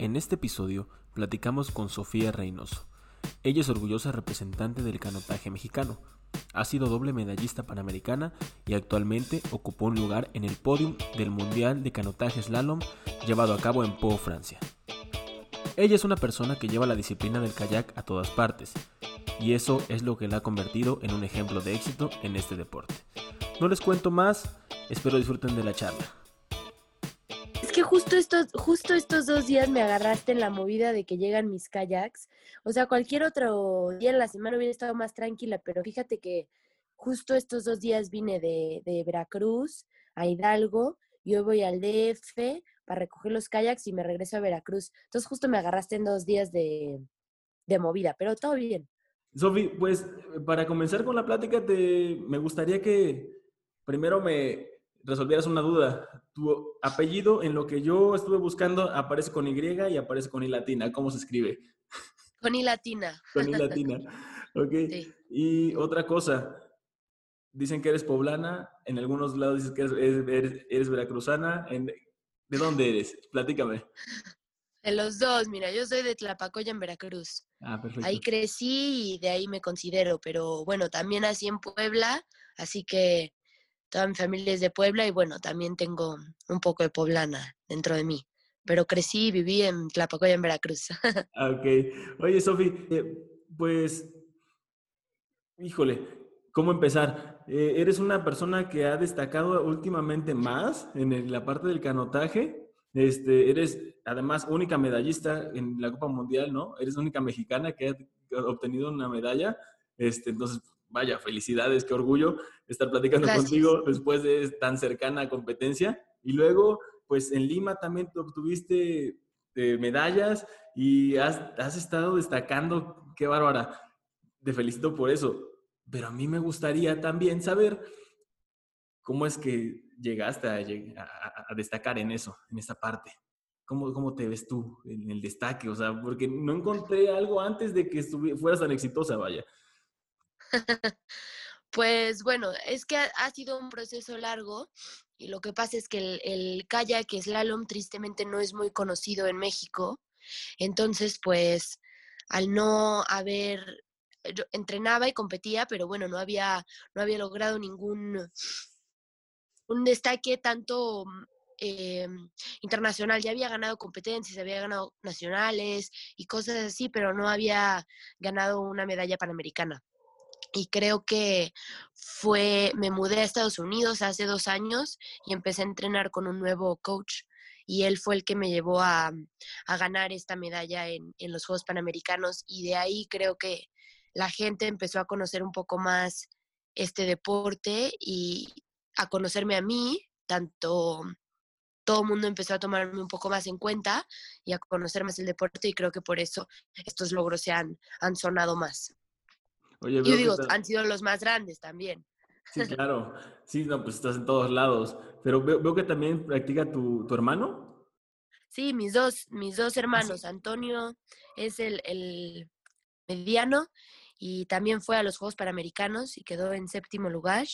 En este episodio platicamos con Sofía Reynoso. Ella es orgullosa representante del canotaje mexicano. Ha sido doble medallista panamericana y actualmente ocupó un lugar en el podium del Mundial de Canotaje Slalom llevado a cabo en Pau, Francia. Ella es una persona que lleva la disciplina del kayak a todas partes, y eso es lo que la ha convertido en un ejemplo de éxito en este deporte. No les cuento más, espero disfruten de la charla justo estos, justo estos dos días me agarraste en la movida de que llegan mis kayaks. O sea, cualquier otro día en la semana hubiera estado más tranquila, pero fíjate que justo estos dos días vine de, de Veracruz a Hidalgo y hoy voy al DF para recoger los kayaks y me regreso a Veracruz. Entonces justo me agarraste en dos días de, de movida, pero todo bien. Sofi, pues para comenzar con la plática, te, me gustaría que primero me resolvieras una duda. Tu apellido, en lo que yo estuve buscando, aparece con Y y aparece con I latina. ¿Cómo se escribe? Con I latina. con I latina. Ok. Y otra cosa, dicen que eres poblana, en algunos lados dices que eres, veracruzana. ¿De dónde eres? Platícame. De los dos, mira, yo soy de Tlapacoya en Veracruz. Ah, perfecto. Ahí crecí y de ahí me considero, pero bueno, también nací en Puebla, así que toda mi familia es de Puebla y bueno, también tengo un poco de poblana dentro de mí. Pero crecí y viví en Tlapacoya, en Veracruz. Ah, ok. Oye, Sofi, eh, pues, híjole, ¿cómo empezar? Eh, eres una persona que ha destacado últimamente más en la parte del canotaje. Este, eres además única medallista en la Copa Mundial, ¿no? Eres única mexicana que ha obtenido una medalla. Este, entonces, vaya, felicidades, qué orgullo estar platicando contigo después de tan cercana competencia. Y luego, pues en Lima también obtuviste eh, medallas y has, has, estado destacando, qué bárbara. Te felicito por eso. Pero a mí me gustaría también saber cómo es que llegaste a, a, destacar en eso, en esa parte. ¿Cómo, ¿Cómo, te ves tú en el destaque? O sea, porque no encontré algo antes de que fueras tan exitosa, vaya. Pues bueno, es que ha, sido un proceso largo y lo que pasa es que el, el kayak slalom tristemente no es muy conocido en México. Entonces, pues al no haber, yo entrenaba y competía, pero bueno, no había, no había logrado ningún un destaque tanto eh, internacional. Ya había ganado competencias, había ganado nacionales y cosas así, pero no había ganado una medalla panamericana y creo que fue, me mudé a Estados Unidos hace dos años y empecé a entrenar con un nuevo coach y él fue el que me llevó a, ganar esta medalla en, en, los Juegos Panamericanos y de ahí creo que la gente empezó a conocer un poco más este deporte y a conocerme a mí, tanto todo el mundo empezó a tomarme un poco más en cuenta y a conocer más el deporte y creo que por eso estos logros se han, han sonado más. Yo digo, han sido los más grandes también. Sí, claro. Sí, no, pues estás en todos lados. Pero veo, que también practica tu, tu, hermano. Sí, mis dos, mis dos ah, hermanos. Antonio es el, el, mediano y también fue a los Juegos Panamericanos y quedó en séptimo lugar.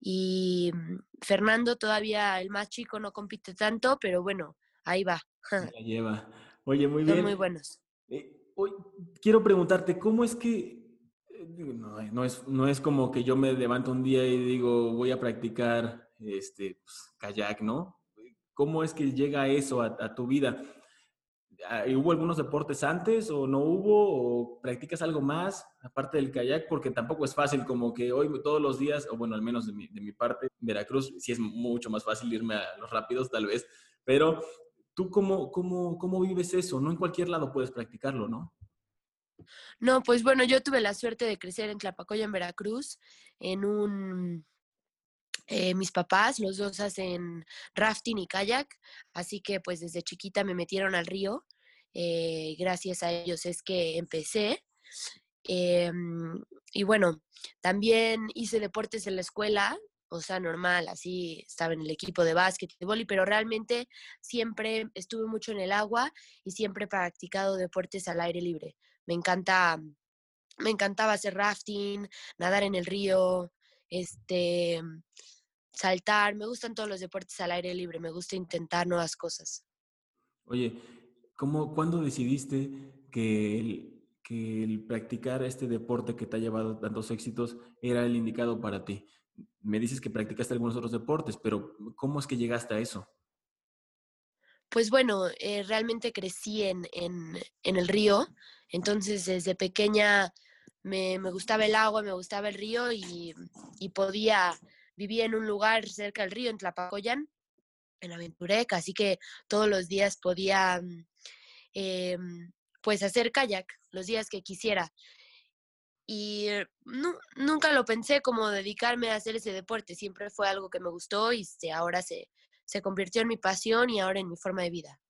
Y mm, Fernando todavía, el más chico, no compite tanto, pero bueno, ahí va. La lleva. Oye, muy bien. Son muy buenos. Eh, hoy, quiero preguntarte, ¿cómo es que no, es, no es como que yo me levanto un día y digo, voy a practicar este, pues, kayak, ¿no? ¿Cómo es que llega eso a, tu vida? Ah, ¿Hubo algunos deportes antes o no hubo? ¿O practicas algo más aparte del kayak? Porque tampoco es fácil como que hoy todos los días, o bueno, al menos de mi, de mi parte, Veracruz, sí es mucho más fácil irme a los rápidos tal vez, pero ¿tú cómo, cómo, cómo vives eso? No en cualquier lado puedes practicarlo, ¿no? No, pues bueno, yo tuve la suerte de crecer en Tlapacoya, en Veracruz, en un... Eh, mis papás, los dos hacen rafting y kayak, así que pues desde chiquita me metieron al río. Eh, gracias a ellos es que empecé. Em, y bueno, también hice deportes en la escuela, o sea, normal, así estaba en el equipo de básquet y de pero realmente siempre estuve mucho en el agua y siempre he practicado deportes al aire libre. Me encanta, me encantaba hacer rafting, nadar en el río, este, saltar, me gustan todos los deportes al aire libre, me gusta intentar nuevas cosas. Oye, ¿cómo, ¿cuándo decidiste que el, que el practicar este deporte que te ha llevado tantos éxitos era el indicado para ti? Me dices que practicaste algunos otros deportes, pero ¿cómo es que llegaste a eso? Pues bueno, eh, realmente crecí en, en, el río, entonces desde pequeña me, me, gustaba el agua, me gustaba el río y, y podía vivir en un lugar cerca del río, en Tlapacoyan, en Aventurec, así que todos los días podía eh, pues hacer kayak, los días que quisiera. Y no, nunca lo pensé como dedicarme a hacer ese deporte, siempre fue algo que me gustó y se, ahora se, se convirtió en mi pasión y ahora en mi forma de vida.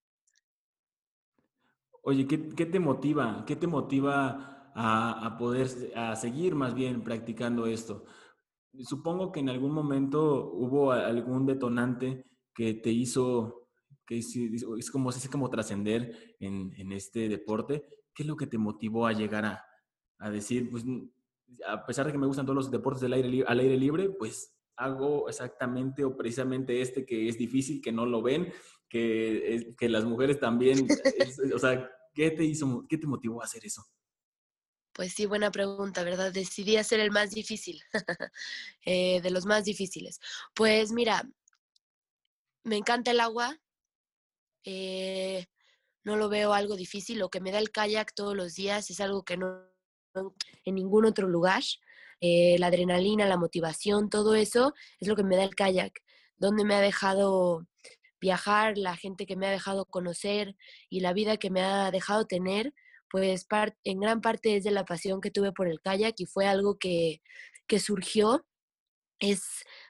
Oye, ¿qué, qué te motiva? ¿Qué te motiva a, a, poder a seguir más bien practicando esto? Supongo que en algún momento hubo algún detonante que te hizo, que es, como, es como trascender en, en, este deporte. ¿Qué es lo que te motivó a llegar a, a decir, pues, a pesar de que me gustan todos los deportes del aire, al aire libre, pues hago exactamente o precisamente este que es difícil, que no lo ven, que, que las mujeres también, o sea, ¿qué te hizo, qué te motivó a hacer eso? Pues sí, buena pregunta, ¿verdad? Decidí hacer el más difícil, eh, de los más difíciles. Pues mira, me encanta el agua, eh, no lo veo algo difícil, lo que me da el kayak todos los días es algo que no en ningún otro lugar. Eh, la adrenalina, la motivación, todo eso es lo que me da el kayak, donde me ha dejado viajar, la gente que me ha dejado conocer y la vida que me ha dejado tener, pues en gran parte es de la pasión que tuve por el kayak y fue algo que, que surgió, es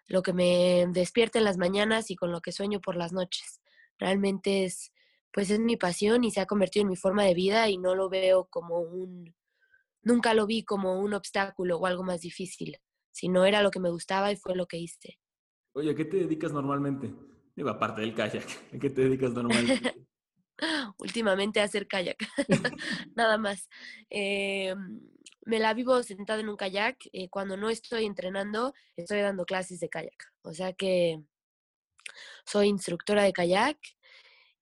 lo que me despierta en las mañanas y con lo que sueño por las noches. Realmente es, pues es mi pasión y se ha convertido en mi forma de vida y no lo veo como un, nunca lo vi como un obstáculo o algo más difícil, sino era lo que me gustaba y fue lo que hice. Oye, ¿a qué te dedicas normalmente? Digo, aparte del kayak, ¿a qué te dedicas normalmente? Últimamente a hacer kayak, nada más. Eh, me la vivo sentada en un kayak. Eh, cuando no estoy entrenando, estoy dando clases de kayak. O sea que soy instructora de kayak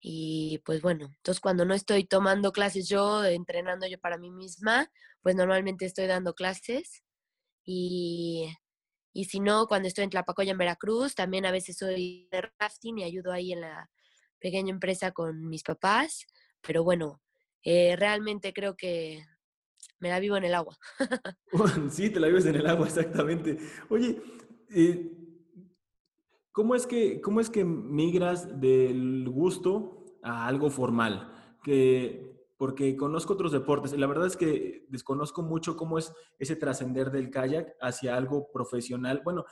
y pues bueno, entonces cuando no estoy tomando clases yo, entrenando yo para mí misma, pues normalmente estoy dando clases. Y, y si no, cuando estoy en Tlapacoya, en Veracruz, también a veces soy de rafting y ayudo ahí en la pequeña empresa con mis papás. Pero bueno, eh, realmente creo que me la vivo en el agua. sí, te la vives en el agua, exactamente. Oye, eh, ¿Cómo es que, cómo es que migras del gusto a algo formal? Que, porque conozco otros deportes. La verdad es que desconozco mucho cómo es ese trascender del kayak hacia algo profesional. Bueno,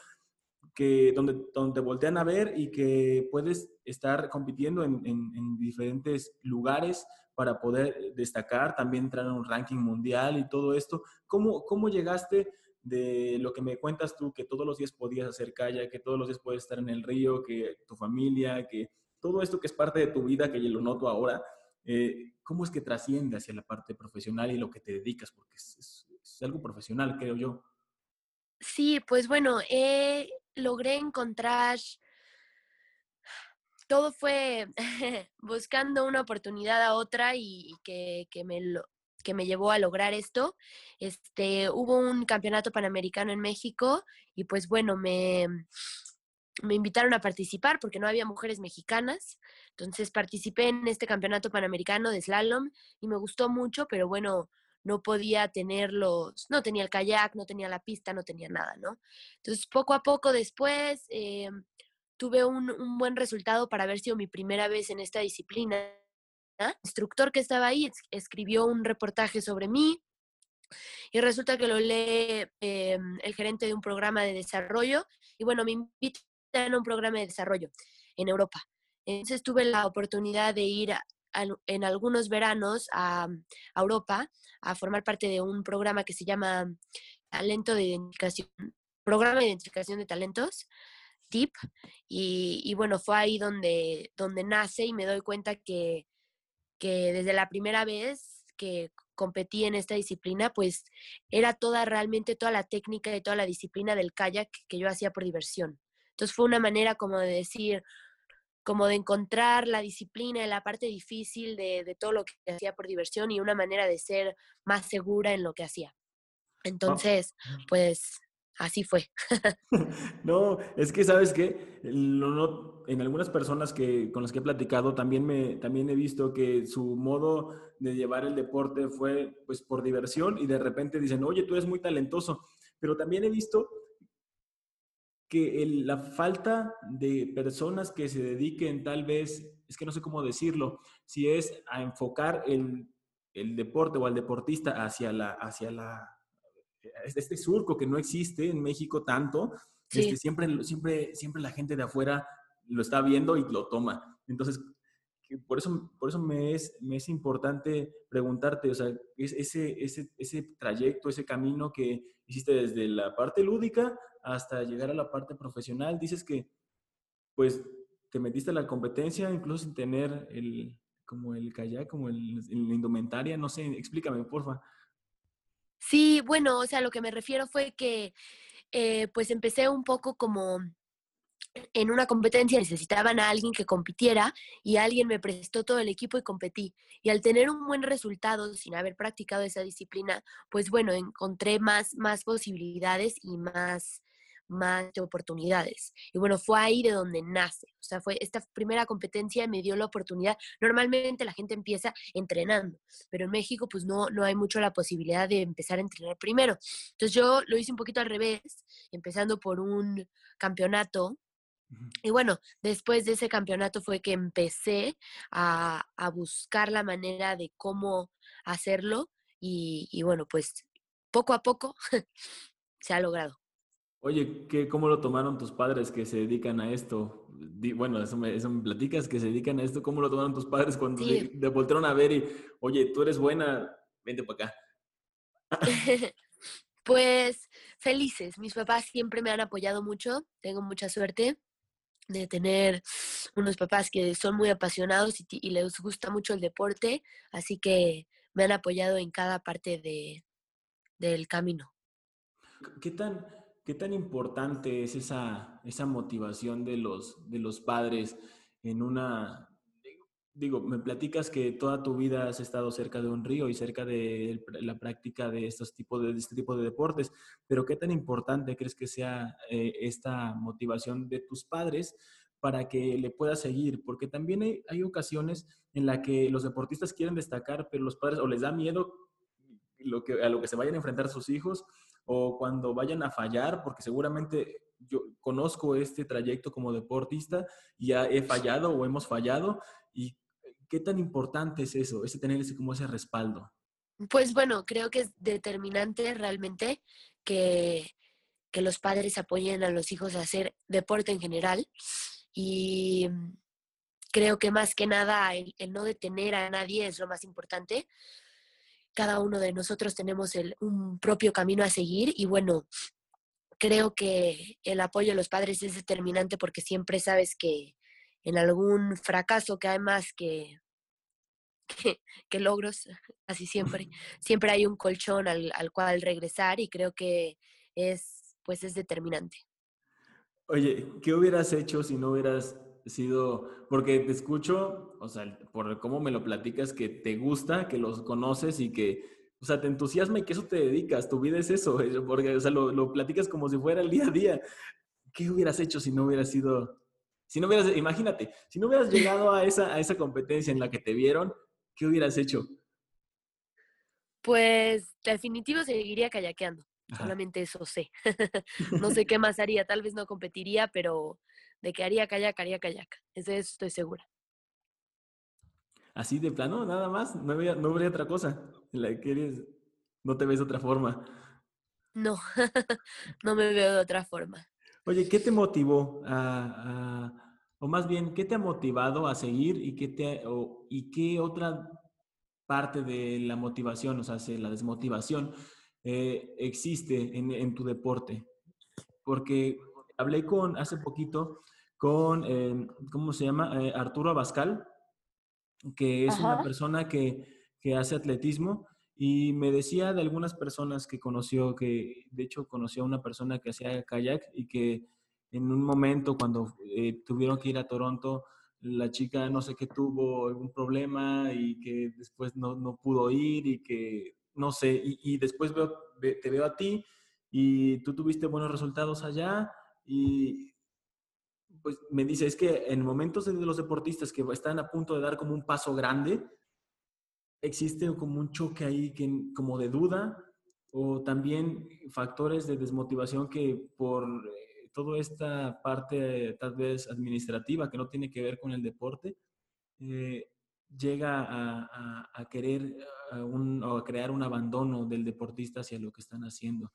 que donde, donde te voltean a ver y que puedes estar compitiendo en, en, en, diferentes lugares para poder destacar, también entrar en un ranking mundial y todo esto. ¿Cómo, cómo llegaste de lo que me cuentas tú, que todos los días podías hacer kayak, que todos los días puedes estar en el río, que tu familia, que todo esto que es parte de tu vida, que yo lo noto ahora, eh, ¿cómo es que trasciende hacia la parte profesional y lo que te dedicas? Porque es, algo profesional, creo yo. Sí, pues bueno, eh, logré encontrar, todo fue buscando una oportunidad a otra y, que, que, me que me llevó a lograr esto. Este, hubo un campeonato panamericano en México y pues bueno, me, me invitaron a participar porque no había mujeres mexicanas. Entonces participé en este campeonato panamericano de slalom y me gustó mucho, pero bueno, no podía tener los, no tenía el kayak, no tenía la pista, no tenía nada, ¿no? Entonces poco a poco después eh, tuve un, un buen resultado para haber sido mi primera vez en esta disciplina el instructor que estaba ahí escribió un reportaje sobre mí y resulta que lo lee eh, el gerente de un programa de desarrollo y bueno, me invitan a un programa de desarrollo en Europa. Entonces tuve la oportunidad de ir a, a, en algunos veranos a, a, Europa a formar parte de un programa que se llama Talento de Identificación, Programa de Identificación de Talentos, TIP, y, y bueno, fue ahí donde, donde nace y me doy cuenta que, que desde la primera vez que competí en esta disciplina, pues era toda realmente toda la técnica y toda la disciplina del kayak que yo hacía por diversión. Entonces fue una manera como de decir, como de encontrar la disciplina, la parte difícil de, de todo lo que hacía por diversión y una manera de ser más segura en lo que hacía. Entonces, pues así fue. no, es que sabes que en algunas personas que, con las que he platicado también, me, también he visto que su modo de llevar el deporte fue pues por diversión y de repente dicen, oye, tú eres muy talentoso, pero también he visto que la falta de personas que se dediquen tal vez, es que no sé cómo decirlo, si es a enfocar el, el deporte o al deportista hacia la, hacia la este surco que no existe en México tanto, este, siempre, siempre, siempre la gente de afuera lo está viendo y lo toma. Entonces, por eso, por eso me, es, me es importante preguntarte, o sea, ese, ese, ese trayecto, ese camino que hiciste desde la parte lúdica hasta llegar a la parte profesional, dices que, pues, te metiste a la competencia incluso sin tener el, como el kayak, como el, indumentaria, no sé, explícame, porfa. Sí, bueno, o sea, lo que me refiero fue que eh, pues empecé un poco como en una competencia necesitaban a alguien que compitiera y alguien me prestó todo el equipo y competí. Y al tener un buen resultado sin haber practicado esa disciplina, pues bueno, encontré más, más posibilidades y más, más oportunidades. Y bueno, fue ahí de donde nace. O sea, fue esta primera competencia me dio la oportunidad. Normalmente la gente empieza entrenando, pero en México pues no, no hay mucho la posibilidad de empezar a entrenar primero. Entonces yo lo hice un poquito al revés, empezando por un campeonato. Y bueno, después de ese campeonato fue que empecé a, a buscar la manera de cómo hacerlo y, y bueno, pues poco a poco se ha logrado. Oye, ¿qué, ¿cómo lo tomaron tus padres que se dedican a esto? bueno, eso me, eso me, platicas, que se dedican a esto. ¿Cómo lo tomaron tus padres cuando te, voltearon a ver y, oye, tú eres buena, vente para acá? pues felices. Mis papás siempre me han apoyado mucho. Tengo mucha suerte de tener unos papás que son muy apasionados y, y les gusta mucho el deporte. Así que me han apoyado en cada parte de, del camino. ¿Qué tan ¿Qué tan importante es esa, esa motivación de los, de los padres en una... Digo, me platicas que toda tu vida has estado cerca de un río y cerca de la práctica de, estos tipos de, este tipo de deportes, pero ¿qué tan importante crees que sea eh, esta motivación de tus padres para que le puedas seguir? Porque también hay, hay ocasiones en las que los deportistas quieren destacar, pero los padres o les da miedo lo que, a lo que se vayan a enfrentar sus hijos o cuando vayan a fallar, porque seguramente yo conozco este trayecto como deportista ya he fallado o hemos fallado. ¿Y qué tan importante es eso, ese tener ese, como ese respaldo? Pues bueno, creo que es determinante realmente que, que los padres apoyen a los hijos a hacer deporte en general. Y creo que más que nada el no detener a nadie es lo más importante cada uno de nosotros tenemos un propio camino a seguir y bueno, creo que el apoyo de los padres es determinante porque siempre sabes que en algún fracaso que hay más que, que, logros, así siempre, siempre hay un colchón al, al, cual regresar y creo que es, pues es determinante. Oye, ¿qué hubieras hecho si no hubieras sido, porque te escucho, o sea, por cómo me lo platicas, que te gusta, que los conoces y que, o sea, te entusiasma y que eso te dedicas, tu vida es eso, porque, o sea, lo, lo platicas como si fuera el día a día. ¿Qué hubieras hecho si no hubieras sido, si no hubieras, imagínate, si no hubieras llegado a esa, a esa competencia en la que te vieron, ¿qué hubieras hecho? Pues definitivo seguiría kayakeando. Solamente eso sé. no sé qué más haría. Tal vez no competiría, pero de que haría kayak, haría kayak. Eso estoy segura. Así de plano, nada más. No habría, no habría otra cosa. La que no te ves de otra forma. No, no me veo de otra forma. Oye, ¿qué te motivó a, o más bien, qué te ha motivado a seguir y qué, te, y qué otra parte de la motivación, o sea, la desmotivación, eh, existe en, tu deporte? Porque hablé con, hace poquito, con, eh, ¿cómo se llama? Eh, Arturo Abascal, que es una persona que, que, hace atletismo y me decía de algunas personas que conoció, que de hecho conoció a una persona que hacía kayak y que en un momento cuando tuvieron que ir a Toronto, la chica no sé qué tuvo algún problema y que después no, no pudo ir y que no sé, y, y después te veo a ti y tú tuviste buenos resultados allá y pues me dice, es que en momentos de los deportistas que están a punto de dar como un paso grande, existe como un choque ahí que, como de duda o también factores de desmotivación que por eh, toda esta parte tal vez administrativa que no tiene que ver con el deporte, eh, llega a, querer o a crear un abandono del deportista hacia lo que están haciendo.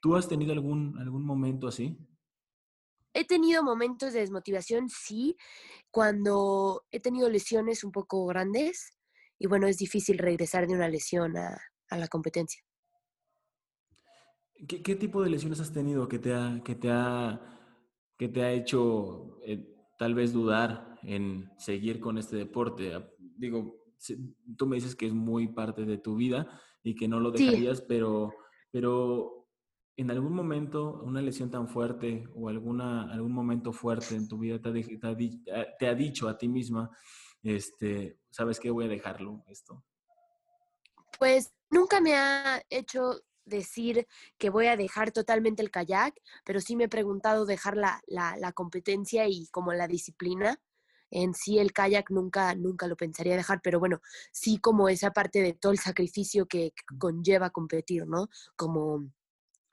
¿Tú has tenido algún, algún momento así? He tenido momentos de desmotivación, sí, cuando he tenido lesiones un poco grandes y bueno, es difícil regresar de una lesión a, la competencia. ¿Qué, tipo de lesiones has tenido que te ha, que te ha, que te ha hecho eh, tal vez dudar en seguir con este deporte? Digo, tú me dices que es muy parte de tu vida y que no lo dejarías, pero, pero en algún momento una lesión tan fuerte o alguna, algún momento fuerte en tu vida te ha, te ha dicho a ti misma, este, ¿sabes qué? Voy a dejarlo esto. Pues nunca me ha hecho decir que voy a dejar totalmente el kayak, pero sí me he preguntado dejar la, la, competencia y como la disciplina. En sí el kayak nunca, nunca lo pensaría dejar, pero bueno, sí como esa parte de todo el sacrificio que conlleva competir, ¿no? Como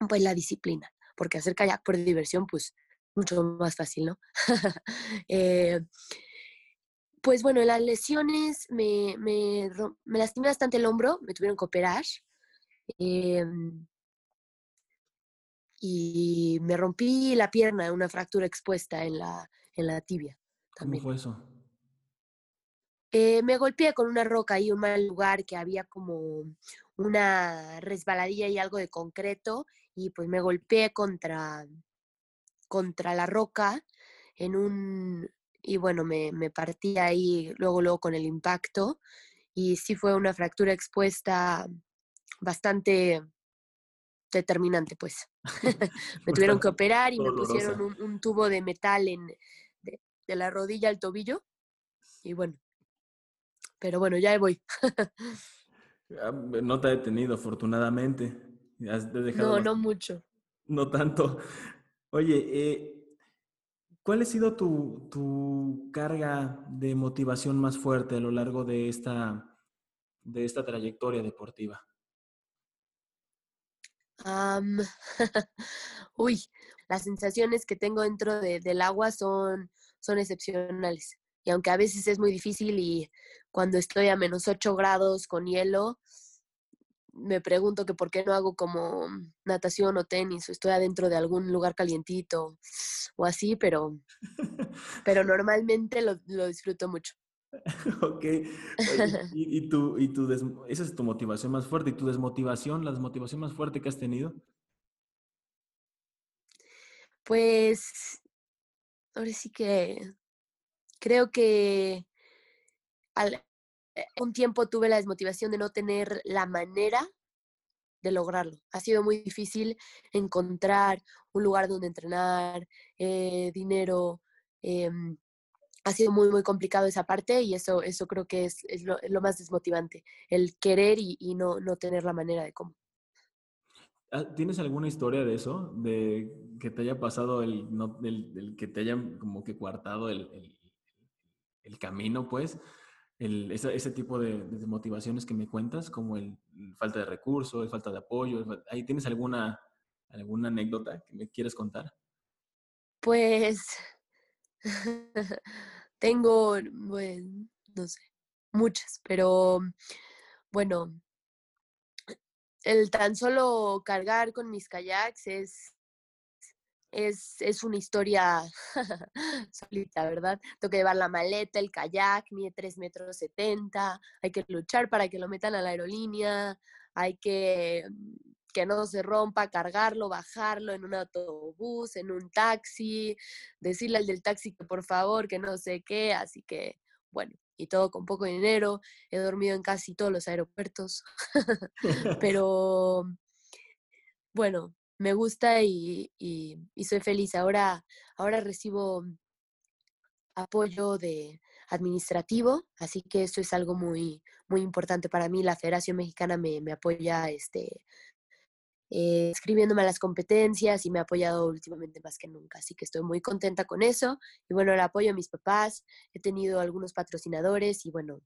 pues la disciplina, porque hacer kayak por diversión, pues mucho más fácil, ¿no? eh, pues bueno, las lesiones me, me, me, lastimé bastante el hombro, me tuvieron que operar. Em, y me rompí la pierna, una fractura expuesta en la, en la tibia. También. ¿Cómo fue eso? Eh, me golpeé con una roca y un mal lugar que había como una resbaladilla y algo de concreto y pues me golpeé contra, contra la roca en un, y bueno, me, me partí ahí luego, luego con el impacto y sí fue una fractura expuesta bastante determinante, pues. me tuvieron que operar y me pusieron un, tubo de metal en, de, la rodilla al tobillo. Y bueno, pero bueno, ya voy. Ah, no te ha detenido, afortunadamente. no, no mucho. No tanto. Oye, eh, ¿Cuál ha sido tu, carga de motivación más fuerte a lo largo de esta, de esta trayectoria deportiva? uy, las sensaciones que tengo dentro del agua son, son excepcionales. Y aunque a veces es muy difícil y cuando estoy a menos 8 grados con hielo, me pregunto que por qué no hago como natación o tenis o estoy adentro de algún lugar calientito o así, pero, pero normalmente lo, disfruto mucho. ok. ¿Y, y, tu, y tu esa es tu motivación más fuerte. ¿Y tu desmotivación, la desmotivación más fuerte que has tenido? Pues, ahora sí que creo que al, eh, un tiempo tuve la desmotivación de no tener la manera de lograrlo. Ha sido muy difícil encontrar un lugar donde entrenar, eh, dinero. Em, ha sido muy, muy complicado esa parte y eso, eso creo que es, lo, más desmotivante, el querer y, no, no, tener la manera de cómo. Ah, ¿Tienes alguna historia de eso? De que te haya pasado el, no, que te hayan como que coartado el, el, el camino, pues ese, tipo de, motivaciones que me cuentas, como el, falta de recursos, el falta de apoyo. ¿Ahí tienes alguna, alguna anécdota que me quieres contar? Pues tengo, bueno, no sé, muchas, pero bueno, el tan solo cargar con mis kayaks es es, una historia solita, ¿verdad? Tengo que llevar la maleta, el kayak, mide 3 metros 70, hay que luchar para que lo metan a la aerolínea, hay que que no se rompa, cargarlo, bajarlo en un autobús, en un taxi, decirle al del taxi que por favor, que no sé qué, así que bueno, y todo con poco dinero, he dormido en casi todos los aeropuertos, pero bueno, me gusta y, soy feliz. Ahora, ahora recibo apoyo de administrativo, así que eso es algo muy, muy importante para mí. La Federación Mexicana me, me apoya este, eh, escribiéndome a las competencias y me ha apoyado últimamente más que nunca. Así que estoy muy contenta con eso. Y bueno, el apoyo a mis papás, he tenido algunos patrocinadores y bueno,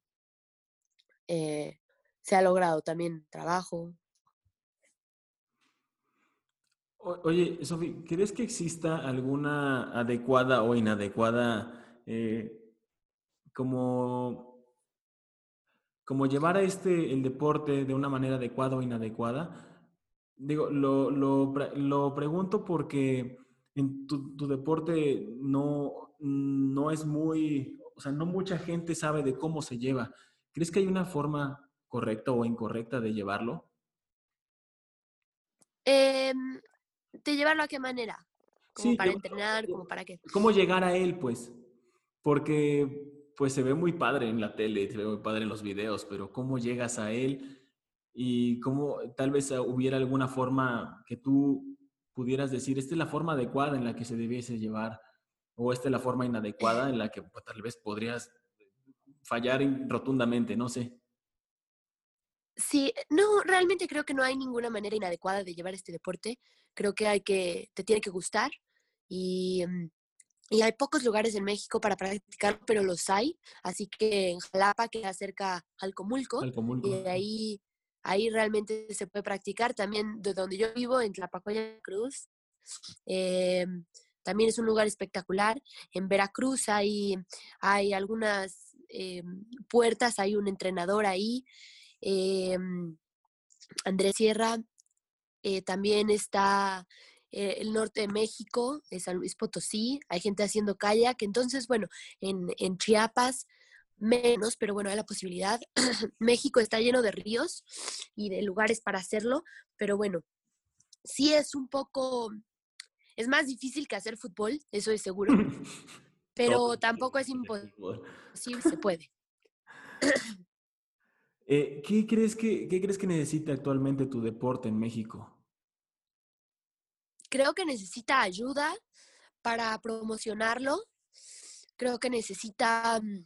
eh, se ha logrado también trabajo. oye, Sofi, ¿crees que exista alguna adecuada o inadecuada eh, como, como llevar a este el deporte de una manera adecuada o inadecuada? Digo, lo, lo, lo pregunto porque en tu, tu, deporte no, no es muy, o sea, no mucha gente sabe de cómo se lleva. ¿Crees que hay una forma correcta o incorrecta de llevarlo? Eh, ¿De llevarlo a qué manera? ¿Como para entrenar? ¿Como para qué? ¿Cómo llegar a él, pues? Porque pues se ve muy padre en la tele, se ve muy padre en los videos, pero ¿cómo llegas a él? Y cómo tal vez hubiera alguna forma que tú pudieras decir, esta es la forma adecuada en la que se debiese llevar o esta es la forma inadecuada en la que pues, tal vez podrías fallar rotundamente, no sé. Sí, no, realmente creo que no hay ninguna manera inadecuada de llevar este deporte. Creo que hay que, te tiene que gustar y, mm, y hay pocos lugares en México para practicarlo, pero los hay. Así que en Jalapa, que acerca al Comulco, y ahí ahí realmente se puede practicar. También de donde yo vivo, en Tlapacoya Cruz, eh, también es un lugar espectacular. En Veracruz hay, hay algunas eh, puertas, hay un entrenador ahí. Eh, Andrés Sierra, también está el norte de México, de San Luis Potosí, hay gente haciendo kayak. Entonces, bueno, en, en Chiapas menos, pero bueno, hay la posibilidad. México está lleno de ríos y de lugares para hacerlo, pero bueno, sí es un poco, es más difícil que hacer fútbol, eso es seguro, pero tampoco es imposible, sí se puede. Eh, ¿qué, crees que, ¿Qué crees que necesita actualmente tu deporte en México? Creo que necesita ayuda para promocionarlo. Creo que necesita mm,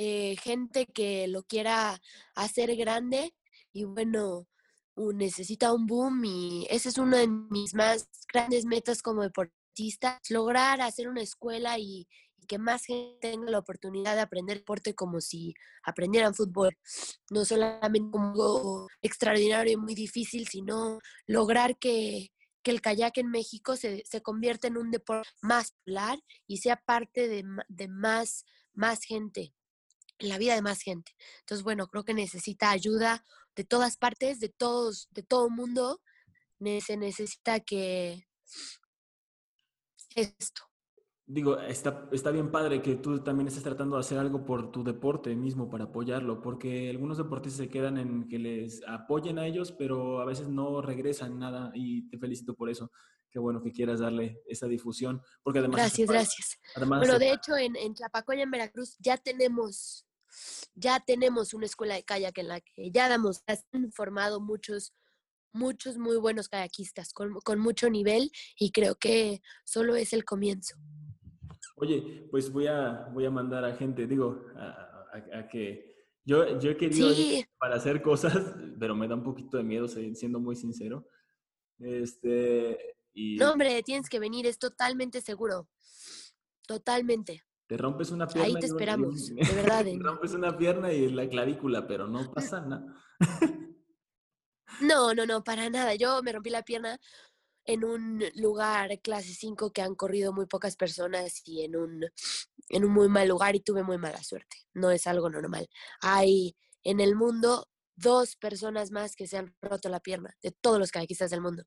eh, gente que lo quiera hacer grande y bueno, necesita un boom y esa es una de mis más grandes metas como deportista, lograr hacer una escuela y, que más gente tenga la oportunidad de aprender deporte como si aprendieran fútbol. No solamente como algo extraordinario y muy difícil, sino lograr que, el kayak en México se, se convierta en un deporte más popular y sea parte de, de más, más gente en la vida de más gente. Entonces, bueno, creo que necesita ayuda de todas partes, de todos, de todo mundo. Se necesita que esto. Digo, está, está bien padre que tú también estés tratando de hacer algo por tu deporte mismo para apoyarlo, porque algunos deportistas se quedan en que les apoyen a ellos, pero a veces no regresan nada y te felicito por eso. Qué bueno que quieras darle esa difusión, porque además... Gracias, gracias. Además, bueno, de hecho, en, en Tlapacoya, en Veracruz, ya tenemos ya tenemos una escuela de kayak en la que ya damos, han formado muchos, muchos muy buenos kayakistas con, con mucho nivel y creo que solo es el comienzo. Oye, pues voy a, voy a mandar a gente, digo, a, que yo, yo he querido para hacer cosas, pero me da un poquito de miedo, siendo muy sincero. Este, y... No, hombre, tienes que venir, es totalmente seguro. Totalmente. Te rompes una pierna. Ahí te esperamos, de verdad. Te rompes una pierna y la clavícula, pero no pasa nada. no, no, no, para nada. Yo me rompí la pierna en un lugar clase 5 que han corrido muy pocas personas y en un, en un muy mal lugar y tuve muy mala suerte. No es algo normal. Hay en el mundo dos personas más que se han roto la pierna, de todos los kayakistas del mundo.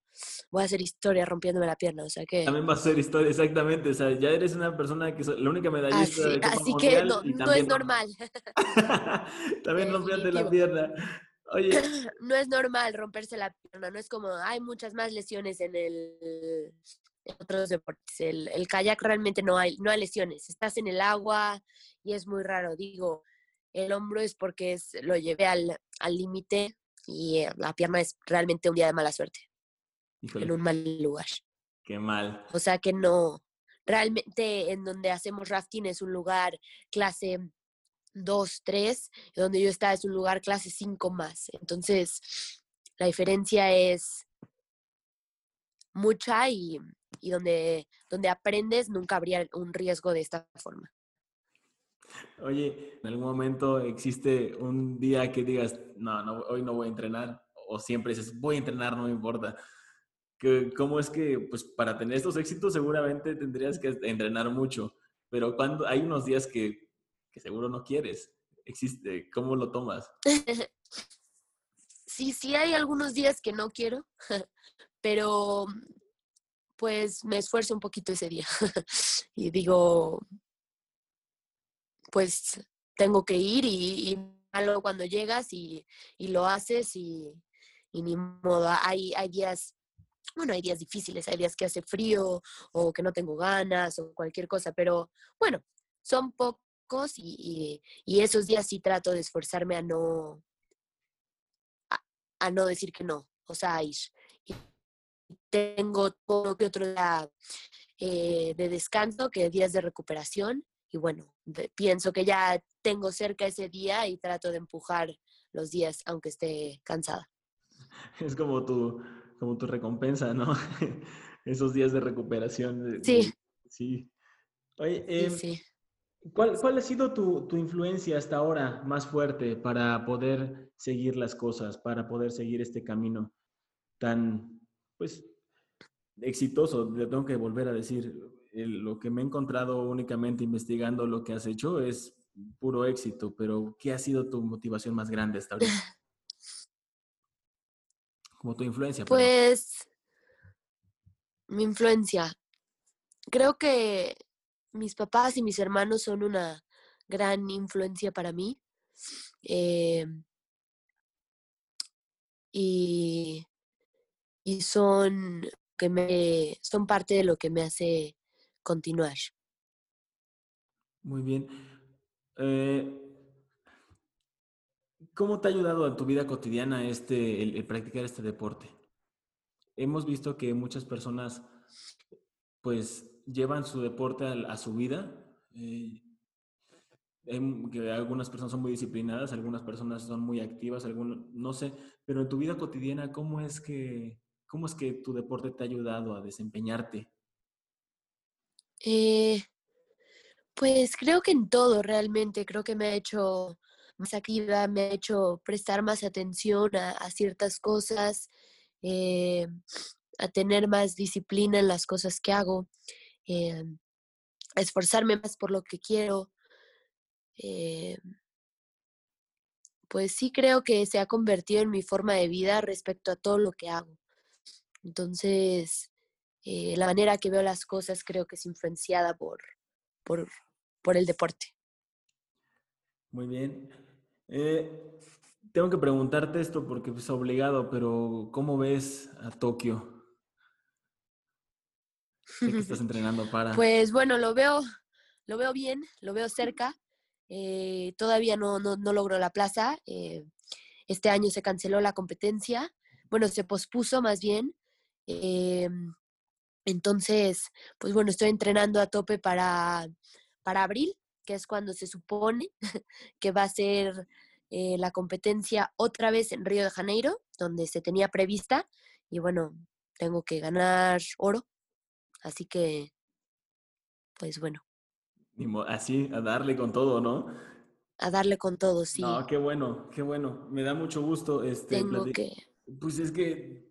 Voy a hacer historia rompiéndome la pierna, o sea que... También va a ser historia, exactamente, o sea, ya eres una persona que la única medallista así, así que no, no es normal. también romperte la pierna. Oye. No es normal romperse la pierna, no es como, hay muchas más lesiones en el... En otros deportes. El, el kayak realmente no hay, no hay lesiones. Estás en el agua y es muy raro. Digo, el hombro es porque es, lo llevé al límite y eh, la pierna es realmente un día de mala suerte. En un mal lugar. Qué mal. O sea que no, realmente en donde hacemos rafting es un lugar clase 2, 3, donde yo estaba es un lugar clase 5 más. Entonces, la diferencia es mucha y, y donde, donde aprendes nunca habría un riesgo de esta forma. Oye, ¿en algún momento existe un día que digas, no, no, hoy no voy a entrenar? O siempre dices, voy a entrenar, no me importa. ¿Cómo es que, pues para tener estos éxitos seguramente tendrías que entrenar mucho, pero cuando hay unos días que, que seguro no quieres, existe, ¿cómo lo tomas? sí, sí hay algunos días que no quiero, pero pues me esfuerzo un poquito ese día y digo, pues tengo que ir y, y malo cuando llegas y, y lo haces y, y, ni modo. Hay, hay días, bueno, hay días difíciles, hay días que hace frío o que no tengo ganas o cualquier cosa, pero bueno, son pocos y, y esos días sí trato de esforzarme a no, a, no decir que no, o sea, ir. tengo todo que otro día eh, de descanso, que días de recuperación y bueno, pienso que ya tengo cerca ese día y trato de empujar los días aunque esté cansada. Es como tu, como tu recompensa, ¿no? Esos días de recuperación. sí. sí. Oye, em, ¿cuál, ¿cuál, ha sido tu, tu, influencia hasta ahora más fuerte para poder seguir las cosas, para poder seguir este camino tan, pues, exitoso? Le tengo que volver a decir, lo que me he encontrado únicamente investigando lo que has hecho es puro éxito, pero ¿qué ha sido tu motivación más grande hasta ahorita? Como tu influencia. Pues mi influencia. Creo que mis papás y mis hermanos son una gran influencia para mí. Eh, y, y son que me son parte de lo que me hace continuar. Muy bien. Eh, ¿Cómo te ha ayudado en tu vida cotidiana este, el, practicar este deporte? Hemos visto que muchas personas pues llevan su deporte a, su vida. Eh, que algunas personas son muy disciplinadas, algunas personas son muy activas, algunos, no sé, pero en tu vida cotidiana, ¿cómo es que, cómo es que tu deporte te ha ayudado a desempeñarte eh, pues creo que en todo realmente, creo que me ha hecho más activa, me ha hecho prestar más atención a, ciertas cosas, eh, a tener más disciplina en las cosas que hago, eh, a esforzarme más por lo que quiero. pues sí creo que se ha convertido en mi forma de vida respecto a todo lo que hago. Entonces, eh, la manera que veo las cosas creo que es influenciada por, por, por el deporte. Muy bien. Eh, tengo que preguntarte esto porque es obligado, pero ¿cómo ves a Tokio? Sé que estás entrenando para. Pues bueno, lo veo, lo veo bien, lo veo cerca. Eh, todavía no, no, no, logro la plaza. este año se canceló la competencia. Bueno, se pospuso más bien. Entonces, pues bueno, estoy entrenando a tope para, para abril, que es cuando se supone que va a ser eh, la competencia otra vez en Río de Janeiro, donde se tenía prevista. Y bueno, tengo que ganar oro. Así que, pues bueno. Así, a darle con todo, ¿no? A darle con todo, sí. No, qué bueno, qué bueno. Me da mucho gusto. Este, tengo que... Pues es que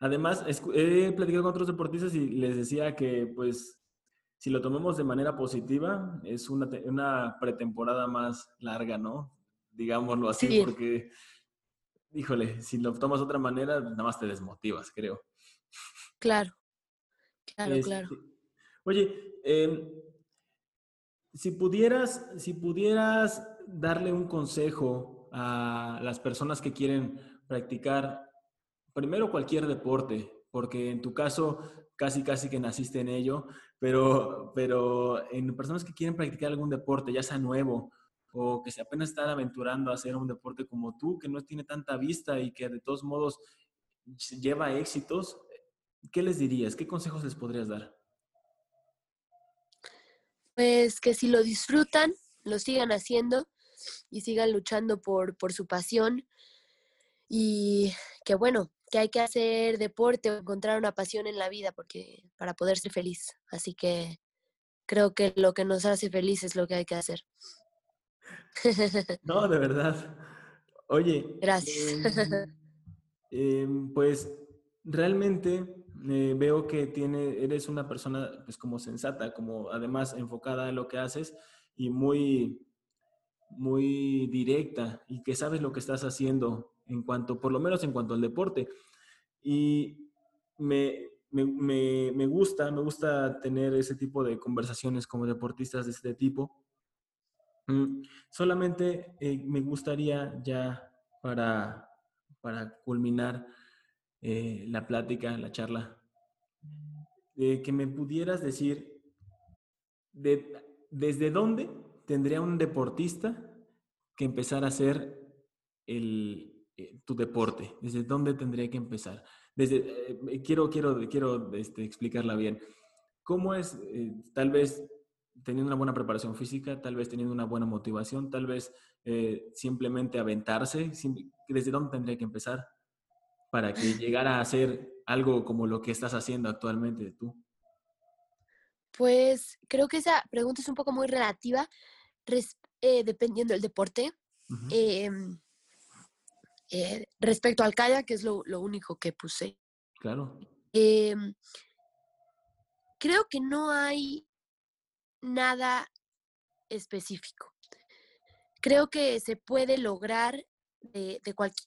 Además, he platicado con otros deportistas y les decía que, pues, si lo tomamos de manera positiva, es una, una pretemporada más larga, ¿no? Digámoslo así, porque, híjole, si lo tomas de otra manera, nada más te desmotivas, creo. Claro, claro, claro. Este, oye, em, si pudieras, si pudieras darle un consejo a las personas que quieren practicar primero cualquier deporte, porque en tu caso casi casi que naciste en ello, pero, pero en personas que quieren practicar algún deporte, ya sea nuevo o que se apenas están aventurando a hacer un deporte como tú, que no tiene tanta vista y que de todos modos lleva éxitos, ¿qué les dirías? ¿Qué consejos les podrías dar? Pues que si lo disfrutan, lo sigan haciendo y sigan luchando por, por su pasión y que bueno, que hay que hacer deporte o encontrar una pasión en la vida porque para poder ser feliz. Así que creo que lo que nos hace feliz es lo que hay que hacer. No, de verdad. Oye. Gracias. Em, pues realmente eh, veo que tiene, eres una persona pues como sensata, como además enfocada en lo que haces y muy, muy directa y que sabes lo que estás haciendo en cuanto, por lo menos en cuanto al deporte. Y me, me, me, gusta, me gusta tener ese tipo de conversaciones como deportistas de este tipo. Mm, solamente eh, me gustaría ya para, para culminar eh, la plática, la charla, que me pudieras decir de, desde dónde tendría un deportista que empezar a hacer el, eh, tu deporte? ¿Desde dónde tendría que empezar? Desde, eh, quiero quiero, quiero este, explicarla bien. ¿Cómo es, eh, tal vez, teniendo una buena preparación física, tal vez teniendo una buena motivación, tal vez simplemente aventarse? ¿Desde dónde tendría que empezar para que llegara a hacer algo como lo que estás haciendo actualmente tú? Pues creo que esa pregunta es un poco muy relativa, dependiendo del deporte. Eh, respecto al kayak, que es lo, único que puse. Claro. Em, creo que no hay nada específico. Creo que se puede lograr de,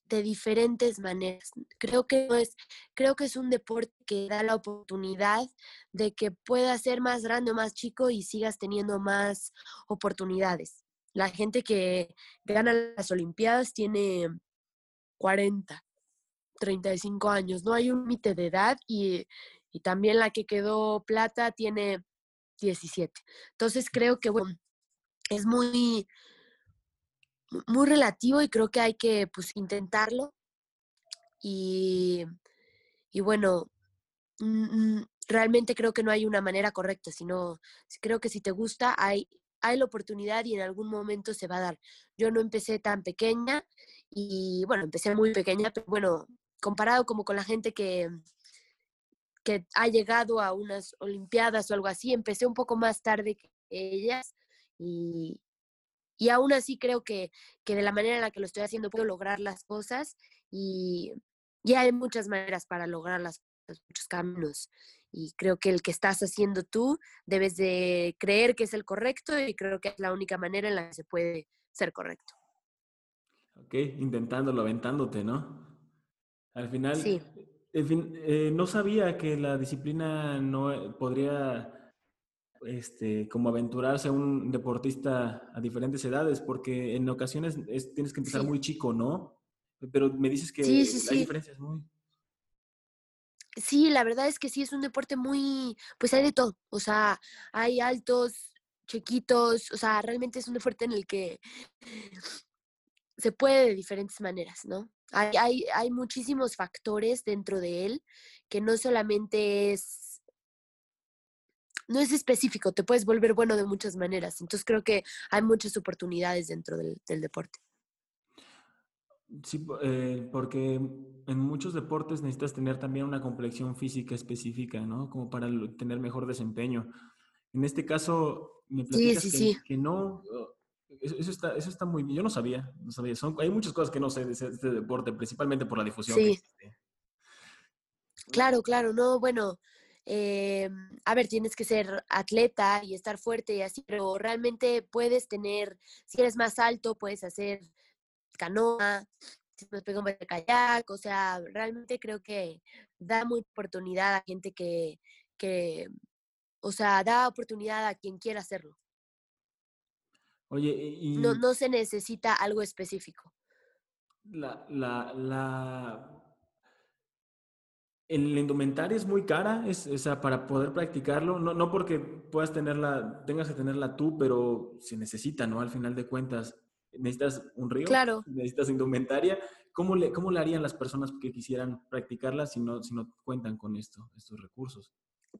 de, diferentes maneras. Creo que, es, creo que es un deporte que da la oportunidad de que pueda ser más grande o más chico y sigas teniendo más oportunidades. La gente que gana las Olimpiadas tiene 40, 35 años, no hay un límite de edad y, también la que quedó plata tiene 17. Entonces creo que bueno, es muy, muy relativo y creo que hay que pues, intentarlo. Y, y bueno, mm, mm, realmente creo que no hay una manera correcta, sino creo que si te gusta, hay, hay la oportunidad y en algún momento se va a dar. Yo no empecé tan pequeña y bueno, empecé muy pequeña, pero bueno, comparado como con la gente que, que ha llegado a unas Olimpiadas o algo así, empecé un poco más tarde que ellas y, y aún así creo que, que, de la manera en la que lo estoy haciendo puedo lograr las cosas y, ya hay muchas maneras para lograr las cosas, muchos caminos. Y creo que el que estás haciendo tú debes de creer que es el correcto y creo que es la única manera en la que se puede ser correcto. Ok, intentándolo, aventándote, ¿no? Al final, sí. Eh, no sabía que la disciplina no podría, este, como aventurarse a un deportista a diferentes edades, porque en ocasiones tienes que empezar muy chico, ¿no? Pero me dices que sí, sí, hay diferencias muy... Sí, la verdad es que sí, es un deporte muy, pues hay de todo, o sea, hay altos, chiquitos, o sea, realmente es un deporte en el que se puede de diferentes maneras, ¿no? Hay, hay, hay muchísimos factores dentro de él que no solamente es, no es específico, te puedes volver bueno de muchas maneras. Entonces creo que hay muchas oportunidades dentro del, deporte. Sí, eh, porque en muchos deportes necesitas tener también una complexión física específica, ¿no? Como para tener mejor desempeño. En este caso, me platicas que, que, no, eso, está, eso está muy bien. Yo no sabía, no sabía. Son, hay muchas cosas que no sé de este deporte, principalmente por la difusión sí. Claro, claro, no, bueno, eh, a ver, tienes que ser atleta y estar fuerte y así, pero realmente puedes tener, si eres más alto, puedes hacer canoa, si pega de kayak, o sea, realmente creo que da mucha oportunidad a gente que, que, o sea, da oportunidad a quien quiera hacerlo. Oye, y... No, no se necesita algo específico. La, la, la... El indumentaria es muy cara, es, o sea, para poder practicarlo, no, no porque puedas tenerla, tengas que tenerla tú, pero se necesita, ¿no? Al final de cuentas, necesitas un río, claro. necesitas indumentaria. ¿Cómo le, ¿Cómo le harían las personas que quisieran practicarla si no, si no cuentan con esto, estos recursos?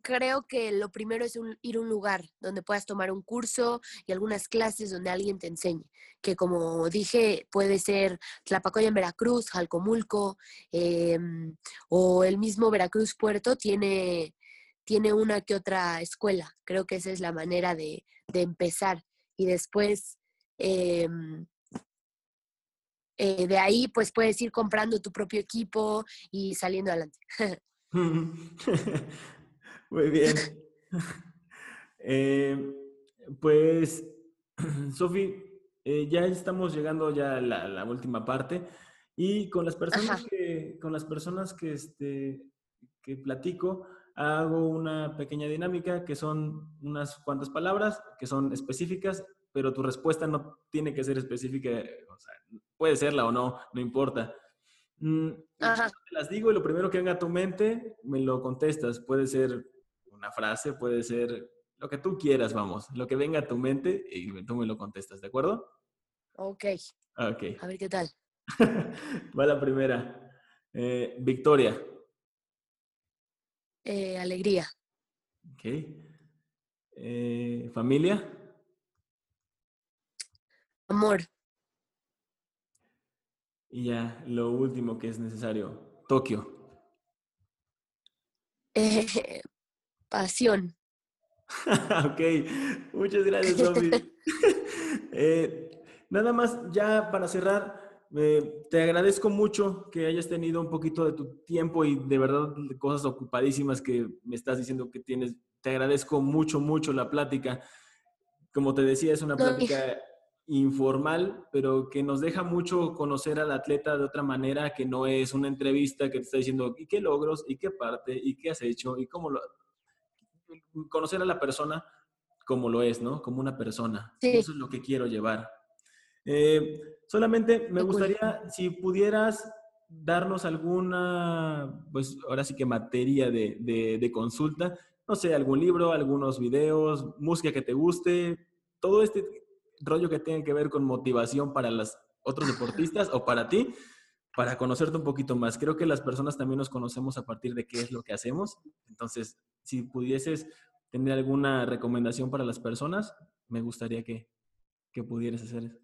Creo que lo primero es ir a un lugar donde puedas tomar un curso y algunas clases donde alguien te enseñe, que como dije puede ser Tlapacoya en Veracruz, Jalcomulco em, o el mismo Veracruz Puerto tiene, tiene una que otra escuela. Creo que esa es la manera de, empezar y después... Em, eh, de ahí pues puedes ir comprando tu propio equipo y saliendo adelante. Muy bien. Eh, pues, Sofi, eh, ya estamos llegando ya a la, última parte y con las personas que, con las personas que, este, que platico, hago una pequeña dinámica que son unas cuantas palabras que son específicas, pero tu respuesta no tiene que ser específica, o sea, puede serla o no, no importa. Mm, te las digo y lo primero que venga a tu mente me lo contestas. Puede ser una frase, puede ser lo que tú quieras, vamos, lo que venga a tu mente y tú me lo contestas, ¿de acuerdo? Ok. Ok. A ver qué tal. Va la primera. Eh, Victoria. Eh, alegría. Ok. Eh, familia. Amor. Y ya, lo último que es necesario. Tokio. Pasión. ok, muchas gracias, Sofi. Eh, nada más, ya para cerrar, eh, te agradezco mucho que hayas tenido un poquito de tu tiempo y de verdad cosas ocupadísimas que me estás diciendo que tienes. Te agradezco mucho, mucho la plática. Como te decía, es una plática informal, pero que nos deja mucho conocer al atleta de otra manera, que no es una entrevista que te está diciendo, ¿y qué logros? ¿Y qué parte? ¿Y qué has hecho? ¿Y cómo lo...? Conocer a la persona como lo es, ¿no? Como una persona. Eso es lo que quiero llevar. Eh, solamente me gustaría, si pudieras darnos alguna, pues ahora sí que materia de, consulta, no sé, algún libro, algunos videos, música que te guste, todo este rollo que tenga que ver con motivación para los otros deportistas o para ti, para conocerte un poquito más. Creo que las personas también nos conocemos a partir de qué es lo que hacemos. Entonces, si pudieses tener alguna recomendación para las personas, me gustaría que, pudieras hacer eso.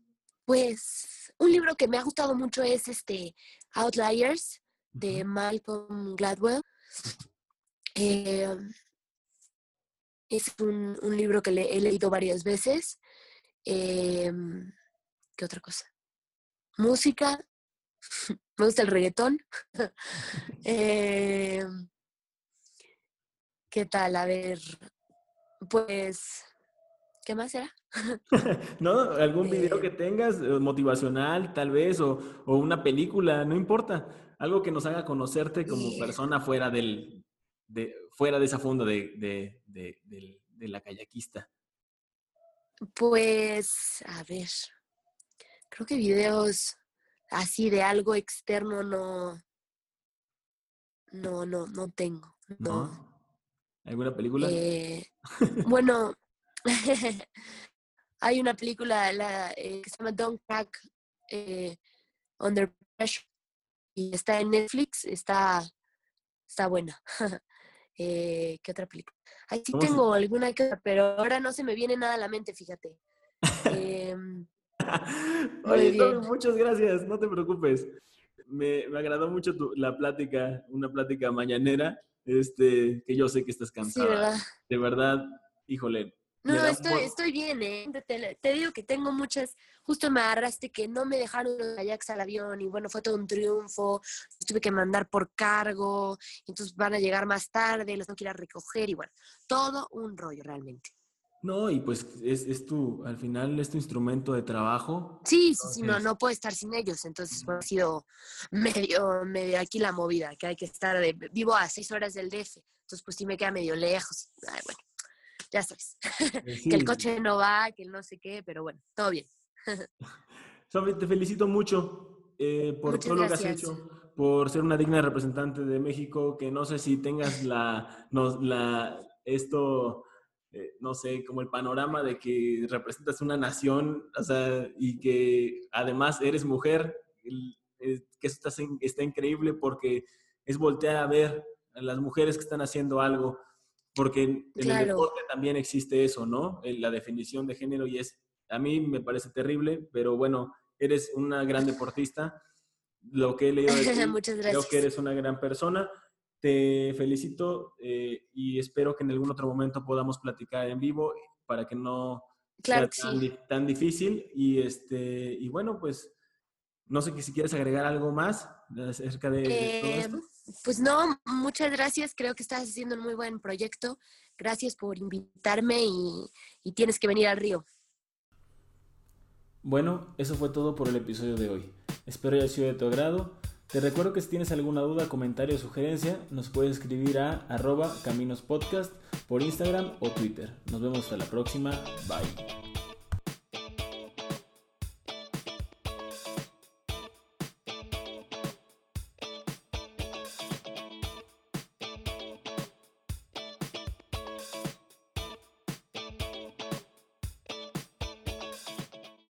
Pues un libro que me ha gustado mucho es este Outliers de Malcolm Gladwell. Em, es un, libro que le, he leído varias veces. Em, ¿Qué otra cosa? Música. me gusta el reggaetón. Em, ¿Qué tal? A ver, pues, ¿qué más era? ¿No? ¿Algún video que eh tengas eh, motivacional, tal vez, o, una película, no importa. Algo que nos haga conocerte como persona fuera del, de, fuera de esa funda de, de, la kayakista. Pues, a ver, creo que videos así de algo externo no, no, no, no tengo. ¿No? ¿Alguna película? Eh, bueno, hay una película eh, que se llama Don't Crack eh, Under Pressure y está en Netflix, está, está buena. ¿Qué otra película? Ahí sí tengo alguna que otra, pero ahora no se me viene nada a la mente, fíjate. Oye, muchas gracias, no te preocupes. Me, me agradó mucho la plática, una plática mañanera este, que yo sé que estás cansada. Sí, ¿verdad? De verdad, híjole. No, estoy, estoy bien, ¿eh? Te, digo que tengo muchas, justo me agarraste que no me dejaron los kayaks al avión y bueno, fue todo un triunfo, tuve que mandar por cargo, entonces van a llegar más tarde, los tengo que ir a recoger y bueno, todo un rollo realmente. No, y pues es, es, tu, al final es tu instrumento de trabajo. Sí, sí, sí, no, no puedo estar sin ellos. Entonces, pues, ha sido medio, medio aquí la movida, que hay que estar de, vivo a seis horas del DF. Entonces, pues sí me queda medio lejos. Ay, bueno, ya sabes. Pues que el coche no va, que no sé qué, pero bueno, todo bien. Te felicito mucho eh, por todo lo que has hecho, por ser una digna representante de México, que no sé si tengas la, la esto eh, no sé, como el panorama de que representas una nación, o sea, y que además eres mujer, que eso está, está increíble porque es voltear a ver a las mujeres que están haciendo algo porque en, el deporte también existe eso, ¿no? La definición de género y es, a mí me parece terrible, pero bueno, eres una gran deportista. Lo que he leído de ti, Muchas creo que eres una gran persona. Te felicito eh, y espero que en algún otro momento podamos platicar en vivo para que no sea tan, difícil. Y, este, y bueno, pues no sé si quieres agregar algo más acerca de, todo eh, esto. Pues no, muchas gracias. Creo que estás haciendo un muy buen proyecto. Gracias por invitarme y, y tienes que venir al río. Bueno, eso fue todo por el episodio de hoy. Espero haya sido de tu agrado. Te recuerdo que si tienes alguna duda, comentario o sugerencia, nos puedes escribir a arroba caminospodcast por Instagram o Twitter. Nos vemos hasta la próxima. Bye.